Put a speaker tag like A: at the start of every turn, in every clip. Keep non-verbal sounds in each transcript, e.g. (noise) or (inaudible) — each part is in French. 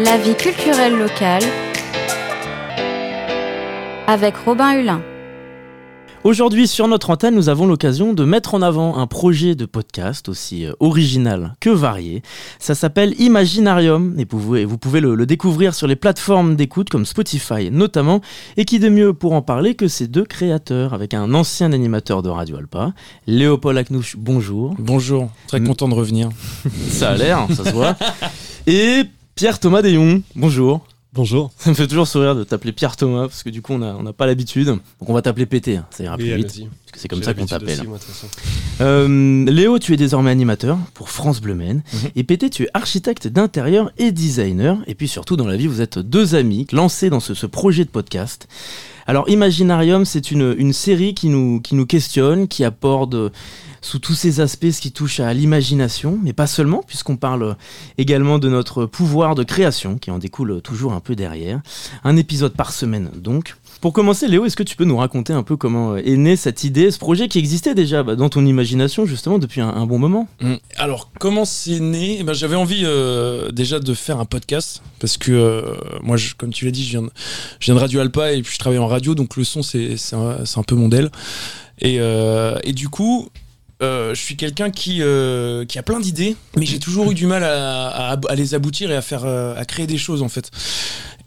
A: La vie culturelle locale avec Robin Hulin.
B: Aujourd'hui, sur notre antenne, nous avons l'occasion de mettre en avant un projet de podcast aussi euh, original que varié. Ça s'appelle Imaginarium et vous, vous pouvez le, le découvrir sur les plateformes d'écoute comme Spotify notamment. Et qui de mieux pour en parler que ces deux créateurs avec un ancien animateur de Radio Alpa, Léopold Aknouch, bonjour.
C: Bonjour, très content de revenir.
B: Ça a l'air, ça se voit. (laughs) Et Pierre Thomas Déon, bonjour.
D: Bonjour.
B: Ça me fait toujours sourire de t'appeler Pierre Thomas parce que du coup on n'a on n'a pas l'habitude. Donc on va t'appeler PT, hein, ça ira plus vite. Parce que c'est comme ça qu'on t'appelle.
D: aussi, moi, de toute façon.
B: Euh, Léo, tu es désormais animateur pour France Bleu Maine.
C: Mhm.
B: Et Pété, tu es architecte d'intérieur et designer. Et puis surtout, dans la vie, vous êtes deux amis lancés dans ce, ce projet de podcast. Alors, Imaginarium, c'est une, une série qui nous, qui nous questionne, qui aborde euh, sous tous ses aspects ce qui touche à l'imagination, mais pas seulement, puisqu'on parle également de notre pouvoir de création, qui en découle toujours un peu derrière. Un épisode par semaine, donc. Pour commencer, Léo, est-ce que tu peux nous raconter un peu comment est née cette idée, ce projet qui existait déjà dans ton imagination, justement, depuis un, bon moment?
C: Mm. Alors, comment c'est né? Eh ben, J'avais envie euh, déjà de faire un podcast parce que euh, moi, comme tu l'as dit, je viens, de, Radio Alpa et puis je travaille en radio, donc le son, c'est un, peu mon DEL. Euh, et du coup, euh, je suis quelqu'un qui, euh, qui a plein d'idées, mais j'ai toujours eu du mal à, les aboutir et à, faire, euh, à créer des choses en fait.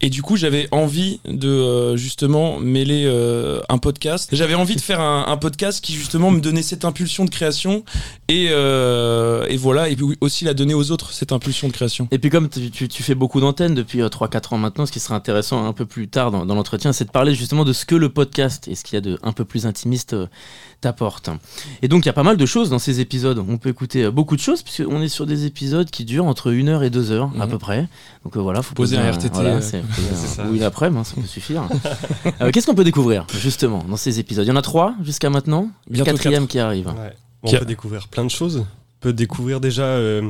C: Et du coup, j'avais envie de justement mêler un podcast. J'avais envie de faire un, podcast qui justement me donnait cette impulsion de création et, et voilà, et puis aussi la donner aux autres, cette impulsion de création.
B: Et puis comme tu, fais beaucoup d'antennes depuis 3-4 ans maintenant, ce qui serait intéressant un peu plus tard dans, dans l'entretien, c'est de parler justement de ce que le podcast et ce qu'il y a de un peu plus intimiste t'apporte. Et donc il y a pas mal de choses dans ces épisodes. On peut écouter euh, beaucoup de choses puisqu'on est sur des épisodes qui durent entre 1 heure et 2 heures à
C: Mhm.
B: peu près. Donc euh, voilà, faut
C: Poser un RTT,
B: voilà,
C: euh, (laughs)
B: un- ou une après-midi, hein, ça peut suffire. Euh, Qu'est-ce qu'on peut découvrir justement dans ces épisodes? Il y en a trois jusqu'à maintenant?
C: Bientôt
B: Quatrième qui arrive.
D: Ouais. On
C: Qui a-
D: peut découvrir plein de choses. On peut découvrir déjà euh,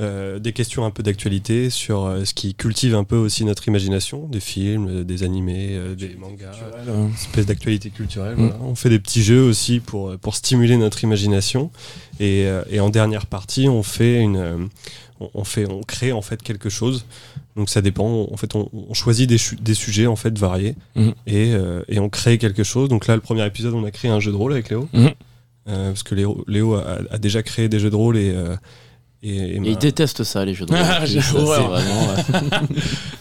D: euh, des questions un peu d'actualité sur euh, ce qui cultive un peu aussi notre imagination, des films, des animés, des mangas,
C: Euh,
D: espèce d'actualité culturelle.
C: Mm.
D: voilà. On fait des petits jeux aussi pour, pour stimuler notre imagination. Et, et en dernière partie, on fait une, on, fait, on crée en fait quelque chose. Donc ça dépend. En fait, on, on choisit des, des sujets en fait variés
C: Mhm.
D: et, et on crée quelque chose. Donc là, le premier épisode, on a créé un jeu de rôle avec Léo.
C: Mhm.
D: Euh, parce que Léo, Léo a, a déjà créé des jeux de rôle et, euh, et, et
B: Et
D: m'a-
B: il déteste ça, les jeux de (laughs) rôle.
C: Ah,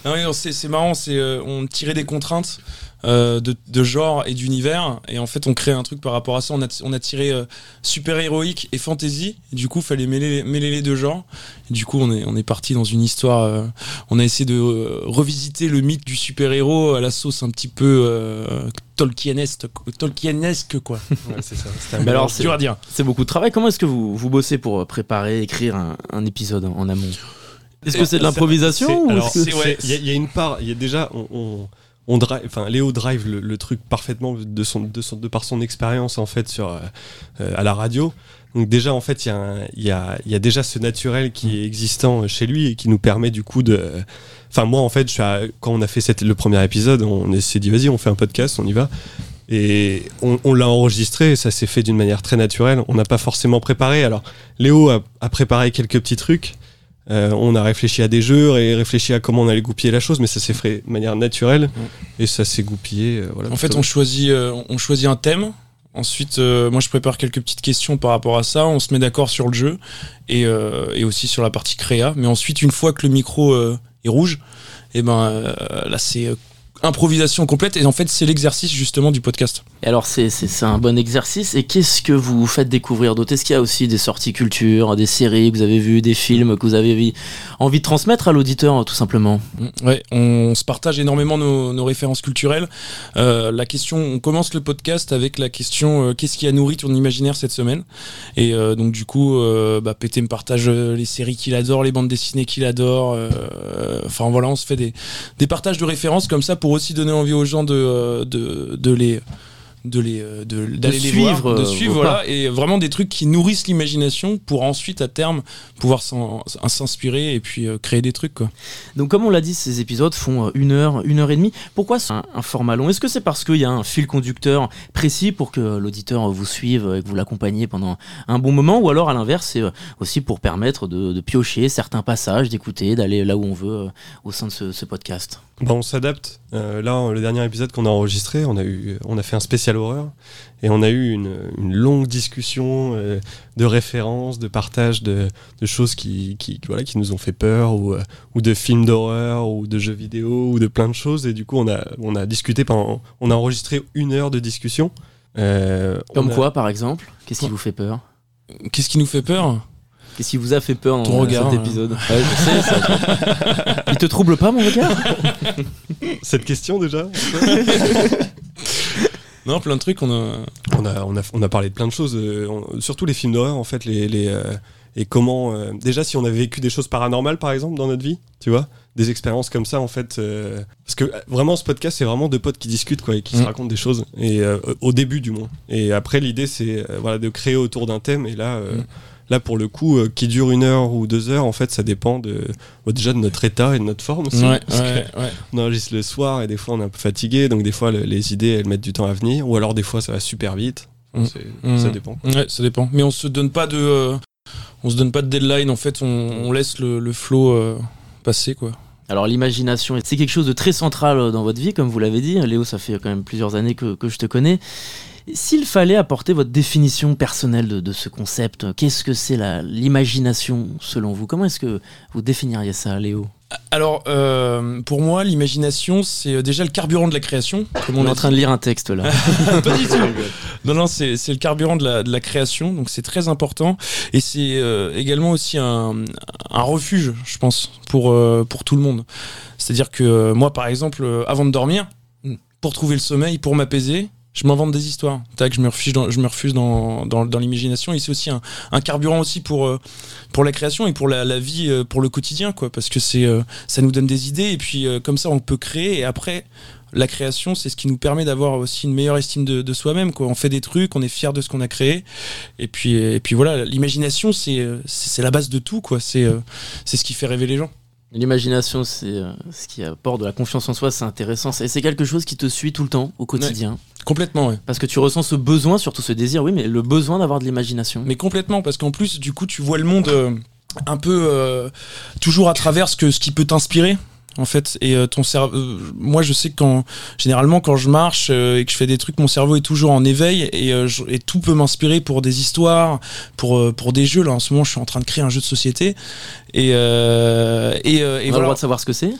B: vraiment, (laughs)
C: c'est c'est marrant, c'est euh, on tirait des contraintes euh, de, de genre et d'univers, et en fait on crée un truc par rapport à ça. On a, on a tiré euh, super héroïque et fantasy, et du coup fallait mêler, mêler les deux genres. Et du coup on est, on est parti dans une histoire. euh, on a essayé de euh, revisiter le mythe du super héros à la sauce un petit peu euh, Tolkienesque, Tolkienesque quoi.
D: Ouais, c'est ça. Un
B: Mais alors, c'est-
C: dur à dire.
B: C'est beaucoup de travail. Comment est-ce que vous, vous bossez pour préparer, écrire un, un épisode en, en amont? Est-ce que c'est de l'improvisation
D: c'est-
C: ouais,
D: Il y, a- il y a une part, il y a déjà, on, on, on Léo drive le, truc parfaitement de, par son expérience en fait euh, euh, à la radio. Donc déjà en fait il y, a déjà ce naturel qui est existant chez lui et qui nous permet du coup de... Enfin moi en fait quand on a fait le premier épisode on s'est dit vas-y on fait un podcast, on y va. Et on, on l'a enregistré, et ça s'est fait d'une manière très naturelle. On n'a pas forcément préparé. Alors, Léo a, a préparé quelques petits trucs. Euh, on a réfléchi à des jeux et réfléchi à comment on allait goupiller la chose, mais ça s'est fait de manière naturelle et ça s'est goupillé. euh, voilà,
C: En fait, on choisit, euh, on choisit un thème. Ensuite, euh, moi, je prépare quelques petites questions par rapport à ça. On se met d'accord sur le jeu et, euh, et aussi sur la partie créa. Mais ensuite, une fois que le micro est rouge, et ben euh, là, c'est euh, improvisation complète. Et en fait, c'est l'exercice justement du podcast.
B: Et alors, c'est- un bon exercice. Et qu'est-ce que vous faites découvrir d'autres Est-ce qu'il y a aussi des sorties culture, des séries que vous avez vues, des films que vous avez vi- envie de transmettre à l'auditeur, tout simplement?
C: Mm, Ouais, on se partage énormément nos, nos références culturelles. Euh, la question, on commence le podcast avec la question euh, qu'est-ce qui a nourri ton imaginaire cette semaine? Et euh, donc du coup, bah, Pété me partage les séries qu'il adore, les bandes dessinées qu'il adore. Enfin voilà, on se fait des, des partages de références comme ça pour aussi donner envie aux gens de, euh, de, de les de les euh, de d'aller les
B: suivre,
C: voir, de
B: euh,
C: suivre voilà et vraiment des trucs qui nourrissent l'imagination pour ensuite à terme pouvoir s'en- s'inspirer et puis euh, créer des trucs quoi.
B: Donc comme on l'a dit, ces épisodes font une heure, une heure et demie. Pourquoi c'est un, un format long? Est-ce que c'est parce qu'il y a un fil conducteur précis pour que l'auditeur vous suive et que vous l'accompagniez pendant un bon moment? Ou alors à l'inverse, c'est aussi pour permettre de, de piocher certains passages, d'écouter, d'aller là où on veut euh, au sein de ce, ce podcast?
D: Bah, on s'adapte. Euh, là, le dernier épisode qu'on a enregistré, on a, eu, on a fait un spécial horreur et on a eu une, une longue discussion euh, de références, de partage de, de choses qui, qui, voilà, qui nous ont fait peur ou, euh, ou de films d'horreur ou de jeux vidéo ou de plein de choses. Et du coup, on a, on a discuté pendant. On a enregistré une heure de discussion. Euh,
B: Comme
D: a-
B: quoi, par exemple Qu'est-ce qui vous fait peur?
C: Qu'est-ce qui nous fait peur?
B: Qu'est-ce qui vous a fait peur dans
C: Ton
B: euh,
C: regard,
B: cet
C: hein.
B: épisode? Ouais, je sais, ça. Il te trouble pas mon regard? (laughs)
D: Cette question déjà (laughs)
C: Non, plein de trucs on a
D: on a, on, a, on a parlé de plein de choses, euh, on- surtout les films d'horreur en fait, les, les, euh, et comment. euh, déjà, si on avait vécu des choses paranormales par exemple dans notre vie, tu vois, des expériences comme ça en fait. euh, parce que euh, vraiment, ce podcast, c'est vraiment deux potes qui discutent quoi, et qui se
C: Mm.
D: racontent des choses, et euh, au début du moins. Et après, l'idée, c'est euh, voilà, de créer autour d'un thème, et là. euh,
C: Mm.
D: Là, pour le coup, euh, qui dure une heure ou deux heures, en fait, ça dépend de, bah, déjà de notre état et de notre forme aussi.
C: ouais,
D: Parce que-
C: ouais,
D: on enregistre le soir et des fois on est un peu fatigué, donc des fois le- les idées elles mettent du temps à venir, ou alors des fois ça va super vite.
C: Mm. Mm.
D: Ça dépend.
C: Ouais, ça dépend. Mais on se donne pas de, euh, on se donne pas de deadline. En fait, on, on laisse le, le flow euh, passer, quoi.
B: Alors l'imagination, c'est quelque chose de très central euh, dans votre vie, comme vous l'avez dit. Léo, ça fait quand même plusieurs années que, que je te connais. S'il fallait apporter votre définition personnelle de, de ce concept, qu'est-ce que c'est l'imagination selon vous? Comment est-ce que vous définiriez ça, Léo?
C: Alors, euh, pour moi, l'imagination, c'est euh, déjà le carburant de la création. Comme
B: On
C: on
B: est en train de lire un texte là. (laughs)
C: pas du tout. (laughs) Non, non, c'est c'est le carburant de la, de la création, donc c'est très important. Et c'est euh, également aussi un, un refuge, je pense, pour, euh, pour tout le monde. C'est-à-dire que moi, par exemple, avant de dormir, pour trouver le sommeil, pour m'apaiser, je m'invente des histoires. Tac, je me refuse dans, je me refuse dans, dans, dans l'imagination. Et c'est aussi un, un carburant aussi pour, euh, pour la création et pour la, la vie, euh, pour le quotidien, quoi. Parce que c'est, euh, ça nous donne des idées et puis comme ça, on peut créer. Et après, la création, c'est ce qui nous permet d'avoir aussi une meilleure estime de, de soi-même. On fait des trucs, on est fier de ce qu'on a créé. Et puis, et puis voilà, l'imagination, c'est, c'est la base de tout. Quoi. C'est, c'est ce qui fait rêver les gens.
B: L'imagination, c'est euh, ce qui apporte de la confiance en soi, c'est intéressant. Et c'est quelque chose qui te suit tout le temps, au quotidien.
C: Complètement, ouais.
B: Parce que tu ressens ce besoin, surtout ce désir, oui, mais le besoin d'avoir de l'imagination.
C: Mais complètement, parce qu'en plus, du coup, tu vois le monde euh, un peu euh, toujours à travers ce, que, ce qui peut t'inspirer. En fait, et euh, ton cerveau, euh, moi je sais que quand généralement quand je marche euh, et que je fais des trucs, mon cerveau est toujours en éveil et, euh, je- et tout peut m'inspirer pour des histoires, pour pour des jeux. Là en ce moment, je suis en train de créer un jeu de société. Et euh, et, euh,
B: On a
C: et
B: le droit de savoir ce que c'est?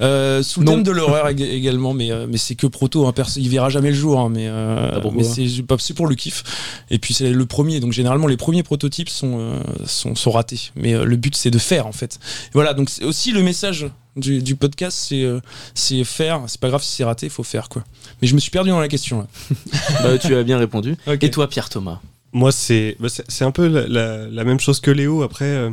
C: Euh, sous le
B: Non.
C: thème de l'horreur ég- (laughs) également, mais, euh, mais c'est que proto, hein, il verra jamais le jour, hein, mais, euh,
B: Ah,
C: mais c'est pas- c'est pour le kiff. Et puis c'est le premier, donc généralement les premiers prototypes sont, euh, sont, sont ratés, mais euh, le but c'est de faire en fait. voilà, donc c'est aussi le message du, du podcast, c'est euh, c'est faire, c'est pas grave si c'est raté, il faut faire quoi. Mais je me suis perdu dans la question là. (laughs)
B: Bah, Tu as bien répondu. Et toi, Pierre Thomas
D: Moi, c'est bah, c'est un peu la, la- la même chose que Léo. Après, euh,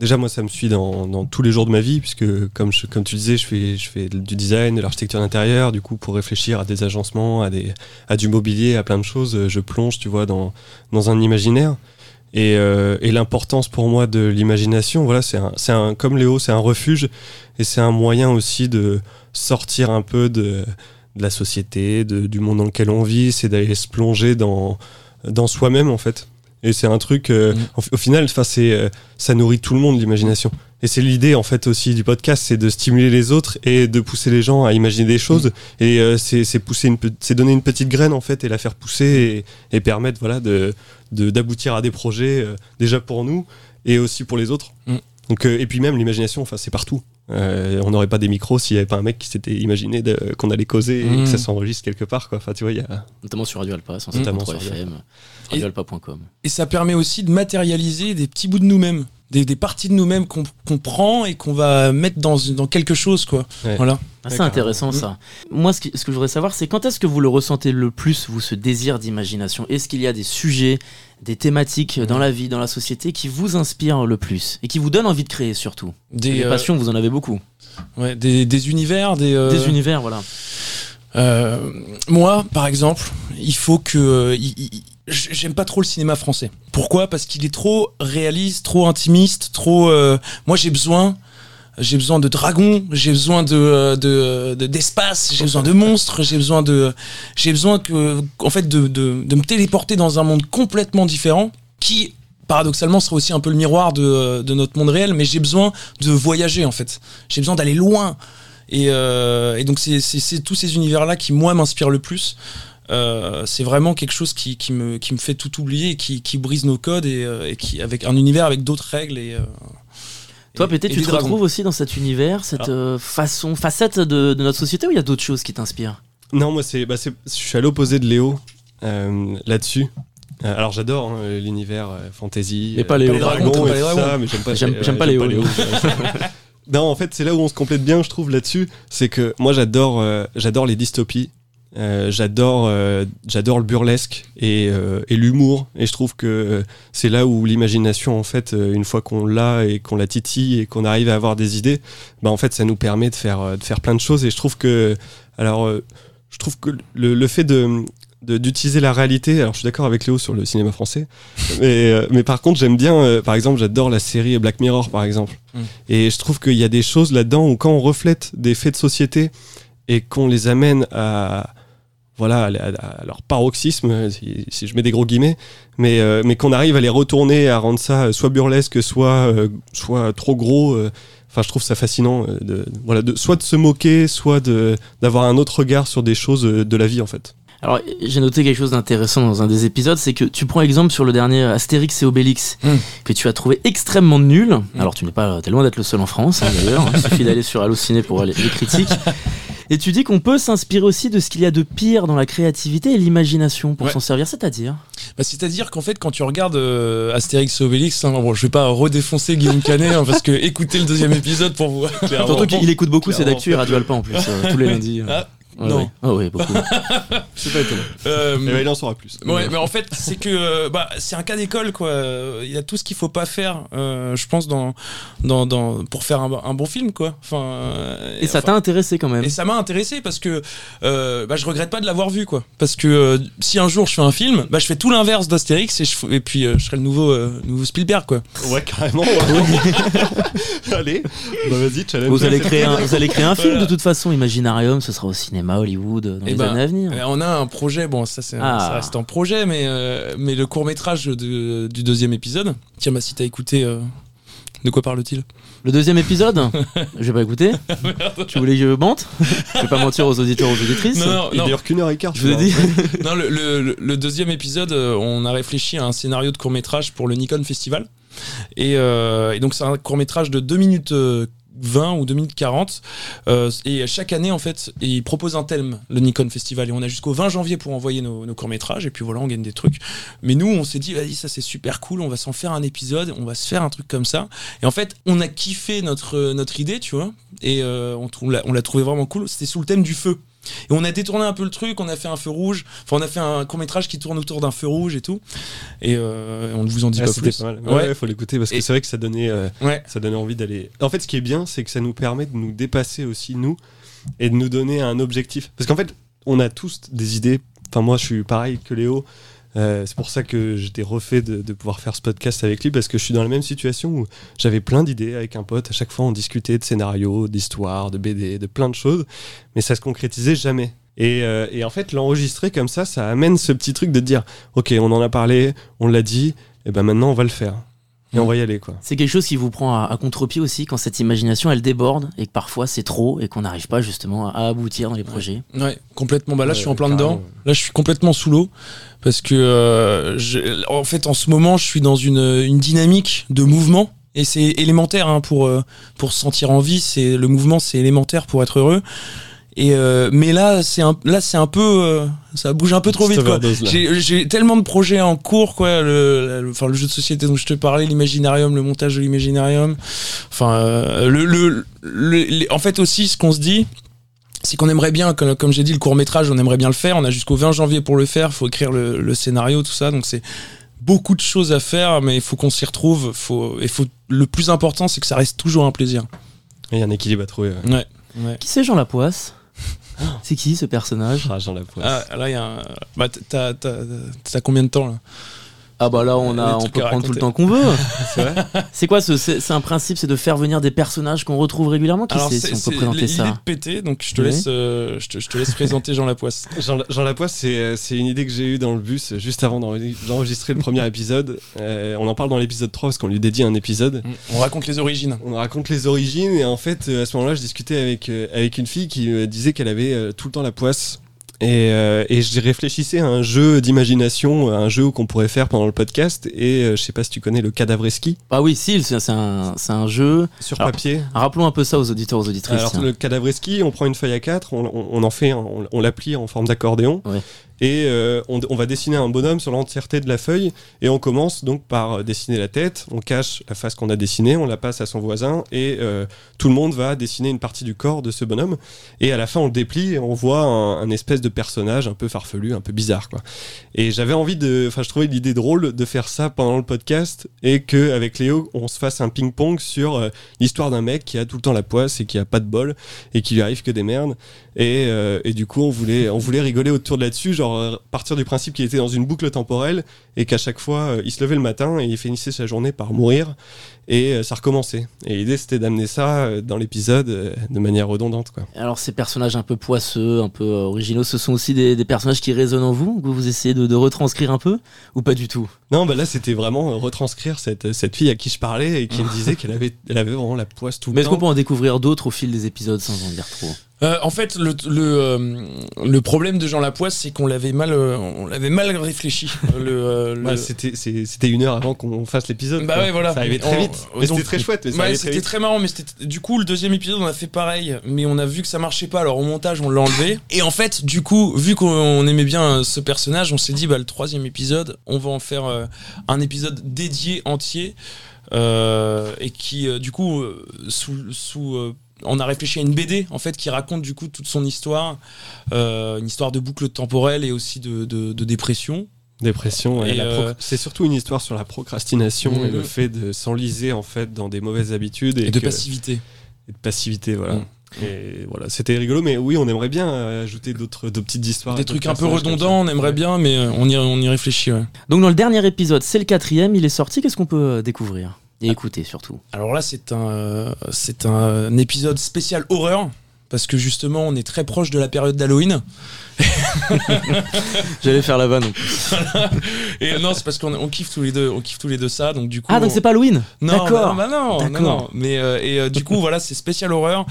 D: déjà, moi, ça me suit dans, tous les jours de ma vie, puisque, comme, je- comme tu disais, je fais, je fais du design, de l'architecture d'intérieur. Du coup, pour réfléchir à des agencements, à, des, à du mobilier, à plein de choses, euh, je plonge, tu vois, dans, dans un imaginaire. Et, euh, et l'importance pour moi de l'imagination, voilà, c'est un, un, comme Léo, c'est un refuge et c'est un moyen aussi de sortir un peu de, de la société, de- du monde dans lequel on vit, c'est d'aller se plonger dans, dans soi-même en fait. Et c'est un truc, euh,
C: Mm.
D: au, final, 'fin, c'est, euh, ça nourrit tout le monde l'imagination. Et c'est l'idée en fait aussi du podcast, c'est de stimuler les autres et de pousser les gens à imaginer des choses. Et euh, c'est, c'est pousser une, c'est donner une petite graine en fait et la faire pousser et, et permettre voilà de, de- d'aboutir à des projets euh, déjà pour nous et aussi pour les autres.
C: Mm.
D: Donc euh, et puis même l'imagination, enfin c'est partout. Euh, on n'aurait pas des micros s'il n'y avait pas un mec qui s'était imaginé de- qu'on allait causer et que ça s'enregistre quelque part quoi. Enfin tu vois il y a
B: Notamment sur Radio Alpa, sur
D: Notamment
B: 103
D: sur
B: FM,
C: Et-
B: radioalpa.com.
C: Et ça permet aussi de matérialiser des petits bouts de nous-mêmes. Des, des parties de nous-mêmes qu'on qu'on prend et qu'on va mettre dans, dans quelque chose, quoi.
D: Ouais.
C: Voilà.
B: Ah, c'est intéressant ça. Moi, ce, qui- ce que je voudrais savoir, c'est quand est-ce que vous le ressentez le plus, vous, ce désir d'imagination? Est-ce qu'il y a des sujets, des thématiques dans la vie, dans la société qui vous inspirent le plus et qui vous donnent envie de créer surtout?
C: Des,
B: Des
C: euh,
B: passions, vous en avez beaucoup.
C: ouais, des, des univers, des, euh,
B: Des univers, voilà.
C: Euh, moi, par exemple, il faut que. il- il- J'aime pas trop le cinéma français. Pourquoi? Parce qu'il est trop réaliste, trop intimiste, trop. euh, moi, j'ai besoin. J'ai besoin de dragons, j'ai besoin de euh, de- de- d'espace, j'ai besoin de monstres, j'ai besoin de j'ai besoin que en fait de, de, de me téléporter dans un monde complètement différent qui paradoxalement sera aussi un peu le miroir de, de notre monde réel mais j'ai besoin de voyager en fait. J'ai besoin d'aller loin. Et, euh, et donc c'est tous ces univers là qui moi m'inspirent le plus. Euh, c'est vraiment quelque chose qui, qui me, qui me fait tout oublier qui, qui brise nos codes et, euh, et qui avec un univers avec d'autres règles et euh,
B: Toi, peut-être, tu te
C: dragons.
B: retrouves aussi dans cet univers, cette
D: Ah.
B: euh, façon, facette de, de notre société ou il y a d'autres choses qui t'inspirent?
D: Non, moi, c'est, bah, je suis à l'opposé de Léo euh, là-dessus. Euh, alors, j'adore hein, l'univers euh, fantasy.
B: Mais pas Léo.
D: les
C: Pas les
D: dragons
C: dragons,
D: et tout ça, mais j'aime pas,
B: J'aime-
D: euh,
B: j'aime pas Léo, Léo. (laughs)
D: non, en fait, c'est là où on se complète bien, je trouve, là-dessus. C'est que moi, j'adore, euh, j'adore les dystopies. Euh, j'adore, euh, j'adore le burlesque et, euh, et l'humour. Et je trouve que c'est là où l'imagination, en fait, une fois qu'on l'a et qu'on la titille et qu'on arrive à avoir des idées, bah, en fait, ça nous permet de faire, de faire plein de choses. Et je trouve que, alors, je trouve que le, le fait de de- d'utiliser la réalité. Alors, je suis d'accord avec Léo sur le cinéma français, (laughs) mais, euh, mais par contre, j'aime bien, euh, par exemple, j'adore la série Black Mirror, par exemple.
C: Mm.
D: Et je trouve qu'il y a des choses là-dedans où quand on reflète des faits de société et qu'on les amène à voilà à, leur paroxysme, si, si je mets des gros guillemets, mais, euh, mais qu'on arrive à les retourner, à rendre ça soit burlesque, soit, euh, soit trop gros. euh, Enfin, je trouve ça fascinant, euh, de, voilà, de, soit de se moquer, soit de d'avoir un autre regard sur des choses euh, de la vie en fait.
B: Alors, j'ai noté quelque chose d'intéressant dans un des épisodes, c'est que tu prends exemple sur le dernier Astérix et Obélix,
C: Mm.
B: que tu as trouvé extrêmement nul. Alors, tu n'es pas, t'es loin d'être le seul en France, hein, d'ailleurs. Il suffit d'aller sur Allociné pour les, les critiques. Et tu dis qu'on peut s'inspirer aussi de ce qu'il y a de pire dans la créativité et l'imagination pour
C: Ouais.
B: s'en servir, c'est-à-dire
C: Bah, C'est-à-dire qu'en fait, quand tu regardes euh, Astérix et Obélix, hein, bon, je vais pas redéfoncer Guillaume (laughs) Canet hein, parce que écoutez le deuxième épisode pour vous.
B: Surtout qu'il écoute beaucoup, c'est d'actu et Radio Alpa en plus, euh, tous les lundis.
C: Ah,
B: Ouais,
C: non.
B: ouais. Ah oui, beaucoup. (laughs)
D: C'est pas étonnant.
C: Euh,
D: Eh ben, il en saura plus.
C: Ouais, mais en fait, c'est que euh, bah, c'est un cas d'école, quoi. Il y a tout ce qu'il faut pas faire, euh, je pense, dans, dans, dans, pour faire un, un bon film, quoi. Enfin, euh,
B: Et ça
C: enfin,
B: t'a intéressé quand même
C: et ça m'a intéressé parce que euh, bah, je regrette pas de l'avoir vu, quoi. Parce que euh, si un jour je fais un film, bah, je fais tout l'inverse d'Astérix et, je, et puis euh, je serai le nouveau, euh, nouveau Spielberg, quoi.
D: Ouais, carrément. ouais. (laughs) Allez, bah vas-y, challenge.
B: Vous allez créer un, vous allez créer un film
C: Voilà.
B: de toute façon, Imaginarium, ce sera au cinéma, Hollywood, dans
C: Eh
B: les
C: ben,
B: années à venir.
C: Euh, on a un projet, bon, ça, c'est,
B: Ah.
C: ça reste en projet, mais, euh, mais le court métrage du deuxième épisode. Tiens, bah, si t'as écouté, euh, de quoi parle-t-il?
B: Le deuxième épisode? (laughs) Je vais pas écouter. tu voulais que je mente Je vais pas mentir aux auditeurs, aux auditrices.
C: Non, non,
D: Il
C: non.
D: dure qu'une heure et quart.
B: Je vous ai dit. (laughs)
C: Non, le, le- le- le deuxième épisode, euh, on a réfléchi à un scénario de court métrage pour le Nikon Festival. Et, euh, et donc, c'est un court métrage de 2 minutes euh, 20 ou 2 minutes 40. Euh, et chaque année, en fait, ils proposent un thème, le Nikon Festival. Et on a jusqu'au 20 janvier pour envoyer nos, nos courts métrages. Et puis voilà, on gagne des trucs. Mais nous, on s'est dit, vas-y, ça c'est super cool, on va s'en faire un épisode, on va se faire un truc comme ça. Et en fait, on a kiffé notre, notre idée, tu vois. Et euh, on l'a trouvé vraiment cool. C'était sous le thème du feu. Et on a détourné un peu le truc, on a fait un feu rouge, enfin on a fait un court métrage qui tourne autour d'un feu rouge et tout. Et euh, on ne vous en dit
D: Ah,
C: pas plus.
D: pas mal.
C: Ouais.
D: Ouais, faut l'écouter parce que
C: Et-
D: c'est vrai que ça donnait, euh,
C: Ouais.
D: ça donnait envie d'aller. En fait, ce qui est bien, c'est que ça nous permet de nous dépasser aussi nous et de nous donner un objectif. Parce qu'en fait, on a tous des idées. Enfin, moi, je suis pareil que Léo. Euh, c'est pour ça que j'étais refait de, pouvoir faire ce podcast avec lui parce que je suis dans la même situation où j'avais plein d'idées avec un pote. À chaque fois, on discutait de scénarios, d'histoires, de BD, de plein de choses, mais ça se concrétisait jamais. Et, euh, et en fait, l'enregistrer comme ça, ça amène ce petit truc de dire Ok, on en a parlé, on l'a dit, et ben maintenant on va le faire. Et on va y aller, quoi.
B: C'est quelque chose qui vous prend à, à contre-pied aussi quand cette imagination elle déborde et que parfois c'est trop et qu'on n'arrive pas justement à aboutir dans les projets.
C: Ouais, complètement. Bah là,
D: Ouais,
C: je suis en plein
D: carrément.
C: dedans. Là, je suis complètement sous l'eau parce que, euh, je- en fait, en ce moment, je suis dans une, une dynamique de mouvement et c'est élémentaire hein, pour euh, pour se sentir en vie. C'est le mouvement, c'est élémentaire pour être heureux. Et euh, mais là, c'est un là, c'est un peu, euh, ça bouge un peu trop vite. Quoi. J'ai tellement de projets en cours, quoi. Le, le- enfin, le jeu de société dont je te parlais, l'imaginarium, le montage de l'imaginarium. Enfin, euh, le, le, en fait aussi, ce qu'on se dit, c'est qu'on aimerait bien, comme, comme j'ai dit, le court métrage, on aimerait bien le faire. On a jusqu'au 20 janvier pour le faire. Faut écrire le, le scénario, tout ça. Donc c'est beaucoup de choses à faire, mais il faut qu'on s'y retrouve. Faut, et faut, le plus important, c'est que ça reste toujours un plaisir.
D: Il y a un équilibre à trouver. ouais.
C: Ouais. ouais.
B: Qui c'est Jean Lapoisse (gasps) C'est qui ce personnage?
D: Ah, Jean Lapoisse.
C: Ah, là, il y a un. Bah, t'as combien de temps là?
B: Ah bah là on
C: Les
B: a on peut prendre tout le temps qu'on veut. (laughs)
D: c'est vrai
B: C'est quoi ce c'est c'est un principe c'est de faire venir des personnages qu'on retrouve régulièrement? Qui c'est si on peut présenter
C: l'idée
B: ça?
C: de péter, donc je te
B: Oui.
C: laisse, euh, je, te, je te laisse présenter Jean Lapoisse. (laughs)
D: Jean, Jean Lapoisse, c'est euh, c'est une idée que j'ai eue dans le bus euh, juste avant d'enre- d'enregistrer le premier épisode. Euh, on en parle dans l'épisode 3 parce qu'on lui dédie un épisode.
C: On raconte les origines.
D: On raconte les origines et en fait, euh, à ce moment-là, je discutais avec, euh, avec une fille qui me disait qu'elle avait euh, tout le temps la poisse. Et, euh, et je réfléchissais à un jeu d'imagination, un jeu qu'on pourrait faire pendant le podcast. Et euh, je sais pas si tu connais le cadavreski
B: Ah oui si c'est un c'est un jeu.
D: sur
B: Alors,
D: papier.
B: Rappelons un peu ça aux auditeurs aux auditrices.
D: Alors
B: tiens.
D: le cadavreski, on prend une feuille à 4, on, on- on en fait, on, on la plie en forme d'accordéon,
B: Ouais.
D: Et euh, on, on va dessiner un bonhomme sur l'entièreté de la feuille, et on commence donc par euh, dessiner la tête, on cache la face qu'on a dessinée, on la passe à son voisin, et euh, tout le monde va dessiner une partie du corps de ce bonhomme, et à la fin on le déplie et on voit un, espèce de personnage un peu farfelu, un peu bizarre quoi. Et j'avais envie de, enfin je trouvais l'idée drôle de faire ça pendant le podcast, et que avec Léo on se fasse un ping-pong sur euh, l'histoire d'un mec qui a tout le temps la poisse et qui a pas de bol et qui lui arrive que des merdes. Et, euh, et du coup on voulait on voulait rigoler autour de là-dessus genre euh, partir du principe qu'il était dans une boucle temporelle et qu'à chaque fois euh, il se levait le matin et il finissait sa journée par mourir et euh, ça recommençait. Et l'idée c'était d'amener ça dans l'épisode de manière redondante quoi.
B: Alors ces personnages un peu poisseux, un peu originaux, ce sont aussi des, des personnages qui résonnent en vous, que vous essayez de, de retranscrire un peu ou pas du tout?
D: Non bah là c'était vraiment retranscrire cette, cette fille à qui je parlais et qui me disait (laughs) qu'elle avait elle avait vraiment la poisse tout
B: Mais
D: le
B: est-ce qu'on
D: temps.
B: peut en découvrir d'autres au fil des épisodes sans en dire trop?
C: Euh, en fait, le, le, euh, le problème de Jean Lapoisse, c'est qu'on l'avait mal, euh, on l'avait mal réfléchi. (laughs) le, euh, le-
D: Ouais, c'était une heure avant qu'on fasse l'épisode
C: Bah ouais, voilà.
D: ça arrivait très
C: On-
D: vite mais c'était très chouette
C: Ouais,
D: très
C: c'était très marrant, mais c'était du coup le deuxième épisode on a fait pareil, mais on a vu que ça marchait pas, alors au montage on l'a enlevé. (coughs) Et en fait, du coup, vu qu'on aimait bien ce personnage, on s'est dit bah le troisième épisode, on va en faire euh, un épisode dédié entier euh, et qui euh, du coup euh, sous, sous euh, on a réfléchi à une BD en fait qui raconte du coup toute son histoire, euh, une histoire de boucle temporelle et aussi de, de- de dépression.
D: Dépression,
C: Et
D: la
C: euh,
D: c'est surtout une histoire sur la procrastination et le fait de s'enliser en fait dans des mauvaises habitudes et,
C: Et, de
D: que-
C: passivité.
D: et de passivité, voilà.
C: Mhm.
D: Et voilà, c'était rigolo, mais oui, on aimerait bien euh, ajouter d'autres, petites histoires,
C: Des trucs un peu redondants, on aimerait
D: Ouais.
C: bien, mais on y, on y réfléchit. ouais.
B: Donc dans le dernier épisode, c'est le quatrième, il est sorti, qu'est-ce qu'on peut découvrir? Et écouter surtout
C: Alors là, c'est un, c'est un épisode spécial horreur. Parce que justement, on est très proche de la période d'Halloween. (laughs)
B: J'allais faire la vanne. donc. (laughs)
C: Et non, c'est parce qu'on on kiffe tous les deux, on kiffe tous les deux ça. Donc du coup,
B: Ah donc
C: on-
B: c'est pas Halloween
C: Non,
B: D'accord.
C: bah non, bah non,
B: D'accord.
C: non, non. Mais euh, et euh, du coup, voilà, c'est spécial horreur.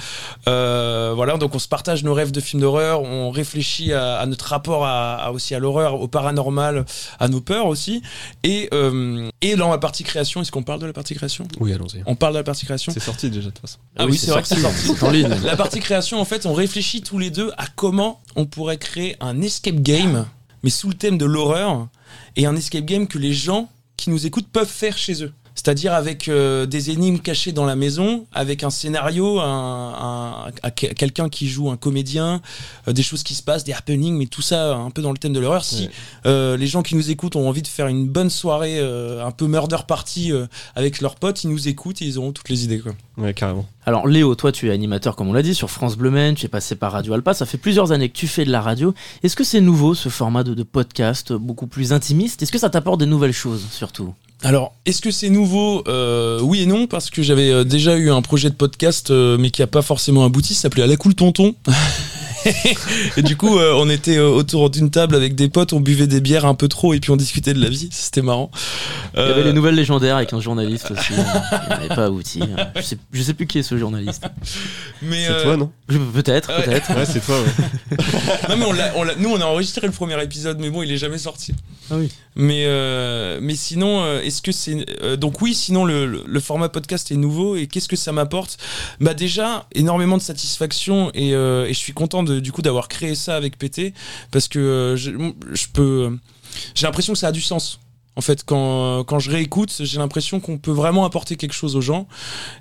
C: Euh, voilà, donc on se partage nos rêves de films d'horreur. On réfléchit à, à notre rapport à, à- aussi à l'horreur, au paranormal, à nos peurs aussi. Et euh, et dans la partie création, est-ce qu'on parle de la partie création?
D: Oui, allons-y.
C: On parle de la partie création?
D: C'est sorti déjà de toute façon.
C: Ah oui, c'est vrai que c'est sorti.
B: C'est (laughs) en ligne.
C: La partie création, en fait, on réfléchit tous les deux à comment on pourrait créer un escape game, mais sous le thème de l'horreur, et un escape game que les gens qui nous écoutent peuvent faire chez eux. C'est-à-dire avec euh, des énigmes cachées dans la maison, avec un scénario, un, un- un- quelqu'un qui joue un comédien, euh, des choses qui se passent, des happenings, mais tout ça un peu dans le thème de l'horreur. Si
D: Ouais.
C: euh, les gens qui nous écoutent ont envie de faire une bonne soirée, euh, un peu murder party euh, avec leurs potes, ils nous écoutent et ils auront toutes les idées. Quoi.
D: Ouais, carrément.
B: Alors Léo, toi tu es animateur comme on l'a dit sur France Bleu Maine, tu es passé par Radio Alpa, ça fait plusieurs années que tu fais de la radio. Est-ce que c'est nouveau ce format de, de podcast beaucoup plus intimiste? Est-ce que ça t'apporte des nouvelles choses surtout?
C: Alors, est-ce que c'est nouveau? Euh, Oui et non, parce que j'avais euh, déjà eu un projet de podcast, euh, mais qui a pas forcément abouti. Ça s'appelait À la cool tonton. (laughs) (laughs) et du coup, euh, on était euh, autour d'une table avec des potes, on buvait des bières un peu trop et puis on discutait de la vie. C'était marrant.
B: Il y avait
C: Euh,
B: les nouvelles légendaires avec un journaliste aussi, euh, qui n'avait pas abouti. Je sais, je sais plus qui est ce journaliste.
C: mais
D: C'est
C: euh,
D: toi, non
B: Je- Peut-être,
C: Ouais.
B: peut-être.
D: Ouais, c'est toi, ouais. (laughs)
C: non, mais on l'a- on l'a- nous, on a enregistré le premier épisode, mais bon, il est jamais sorti.
B: Ah oui.
C: Mais, euh, mais sinon, euh, est-ce que c'est. euh, donc, oui, sinon, le, le- le format podcast est nouveau. Et qu'est-ce que ça m'apporte? Bah, déjà, énormément de satisfaction. Et, euh, et je suis content de, du coup d'avoir créé ça avec PT. Parce que euh, je, je peux. J'ai l'impression que ça a du sens. En fait, quand, quand je réécoute, j'ai l'impression qu'on peut vraiment apporter quelque chose aux gens.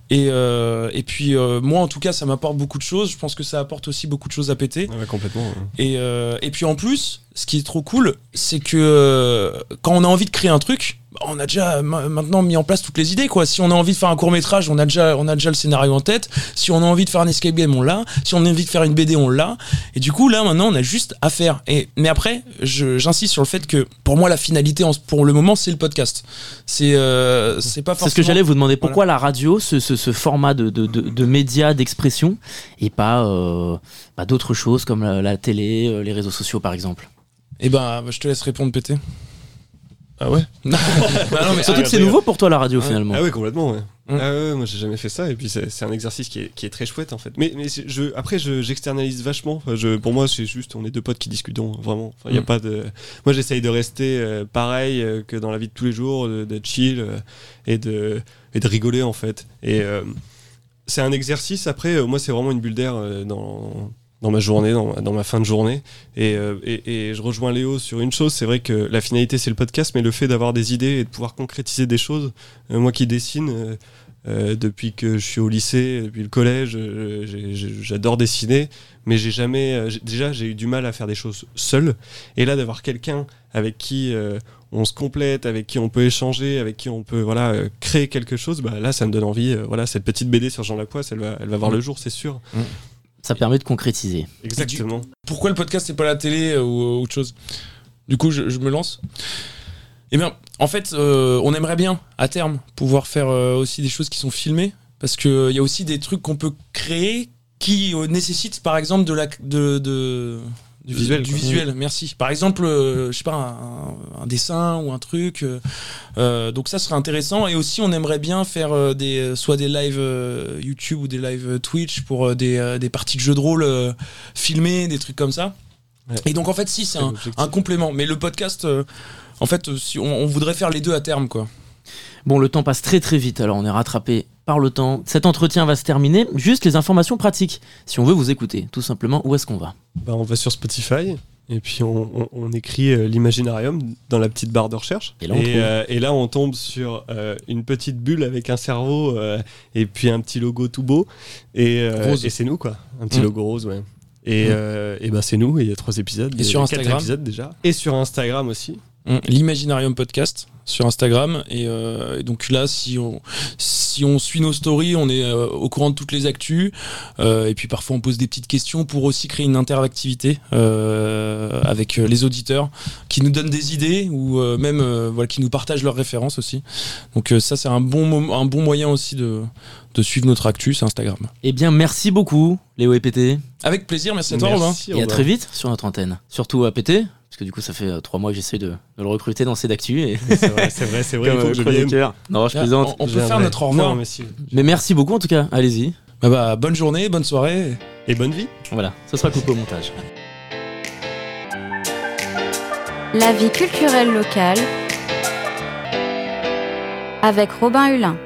C: Et, euh, et puis, euh, moi, en tout cas, ça m'apporte beaucoup de choses. Je pense que ça apporte aussi beaucoup de choses à PT.
D: Ouais, complètement. ouais.
C: Et, euh, et puis en plus, ce qui est trop cool, c'est que euh, quand on a envie de créer un truc, on a déjà ma- maintenant mis en place toutes les idées quoi. Si on a envie de faire un court métrage, on a déjà on a déjà le scénario en tête. Si on a envie de faire un escape game, on l'a. Si on a envie de faire une BD, on l'a. Et du coup là maintenant on a juste à faire. Et mais après, j'insiste sur le fait que pour moi la finalité pour le moment c'est le podcast. C'est euh, c'est pas
B: C'est
C: forcément.
B: ce que j'allais vous demander. Pourquoi la radio, ce, ce- ce format de, de, de, de médias, d'expression, et pas, euh, pas d'autres choses comme la, la télé, les réseaux sociaux par exemple?
C: Eh ben je te laisse répondre pété.
D: Ah ouais (laughs)
C: Bah non, mais
B: Surtout que c'est
D: d'ailleurs.
B: nouveau pour toi la radio finalement.
D: Ah ouais, complètement, ouais.
C: Mm.
D: Ah ouais, moi j'ai jamais fait ça et puis c'est c'est un exercice qui est, qui est très chouette en fait. Mais, mais c'est- je, après je- j'externalise vachement. Enfin, je, pour moi c'est juste on est deux potes qui discutons vraiment. Il y a
C: Mm.
D: pas de. Moi j'essaye de rester euh, pareil euh, que dans la vie de tous les jours, de- d'être chill euh, et de et de rigoler en fait. Et euh, c'est un exercice. Après euh, moi c'est vraiment une bulle d'air euh, dans dans ma journée, dans, ma- dans ma fin de journée. Et, euh, et, et je rejoins Léo sur une chose, c'est vrai que la finalité c'est le podcast, mais le fait d'avoir des idées et de pouvoir concrétiser des choses, euh, moi qui dessine, euh, depuis que je suis au lycée, depuis le collège, j'adore dessiner, mais j'ai jamais. déjà, j'ai eu du mal à faire des choses seul. Et là, d'avoir quelqu'un avec qui on se complète, avec qui on peut échanger, avec qui on peut voilà euh, créer quelque chose, bah, là, ça me donne envie. euh, voilà, cette petite BD sur Jean Lapoisse, elle va, elle va voir
C: Mm.
D: le jour, c'est sûr.
B: Ça permet de concrétiser.
D: Exactement.
C: pourquoi le podcast et pas la télé euh, ou euh, autre chose? Du coup, je, je me lance. Eh bien, en fait, euh, on aimerait bien, à terme, pouvoir faire euh, aussi des choses qui sont filmées, parce qu'il y a aussi des trucs qu'on peut créer qui euh, nécessitent, par exemple, de la, de, de-
D: Du visuel,
C: Du
D: quoi.
C: visuel, merci. Par exemple, euh, je sais pas, un, un dessin ou un truc. euh, euh, donc ça serait intéressant. Et aussi, on aimerait bien faire euh, des, soit des lives YouTube ou des lives Twitch pour des, des parties de jeux de rôle filmées, des trucs comme ça.
D: Ouais.
C: Et donc en fait, si, c'est un, complément. Mais le podcast, en fait, si on, on voudrait faire les deux à terme, quoi.
B: Bon, le temps passe très très vite, alors on est rattrapé par le temps. Cet entretien va se terminer. Juste les informations pratiques. Si on veut vous écouter, tout simplement, où est-ce qu'on va
D: Bah, on va sur Spotify. Et puis on, on- on écrit euh, l'imaginarium dans la petite barre de recherche.
B: Et là, on
D: euh, et là, on tombe sur euh, une petite bulle avec un cerveau et puis un petit logo tout beau. Et, et c'est nous, quoi. Un petit
C: Mm.
D: logo rose, ouais. Et,
C: Mm.
D: euh, et ben c'est nous, il y a trois épisodes.
C: Et sur
D: quatre
C: Instagram.
D: épisodes déjà. Et sur Instagram aussi.
C: Hum, L'Imaginarium Podcast sur Instagram. Et, euh, et donc là, si on, si on suit nos stories, on est euh, au courant de toutes les actus. Euh, et puis parfois, on pose des petites questions pour aussi créer une interactivité euh, avec les auditeurs qui nous donnent des idées ou euh, même euh, voilà, qui nous partagent leurs références aussi. Donc euh, ça, c'est un bon, un bon moyen aussi de, de suivre notre actu, c'est Instagram.
B: Eh bien, merci beaucoup, Léo et Pété.
C: Avec plaisir, merci à toi, Robin.
D: Merci,
B: Et à
D: Robin.
B: très vite sur notre antenne. Surtout à parce que du coup, ça fait euh, trois mois que j'essaie de, de le recruter dans ces d'actu. Et...
D: C'est vrai, c'est vrai, c'est vrai. il (laughs) faut
B: Comme,
D: que je
B: euh,
D: vienne.
B: Non, je
C: Ah,
B: plaisante.
C: on, on peut faire notre au revoir.
B: Mais merci beaucoup en tout cas. Allez-y.
C: Bah, bah, bonne journée, bonne soirée.
D: Et bonne vie.
B: Voilà, ce sera coupé au montage.
A: La vie culturelle locale avec Robin Hulin.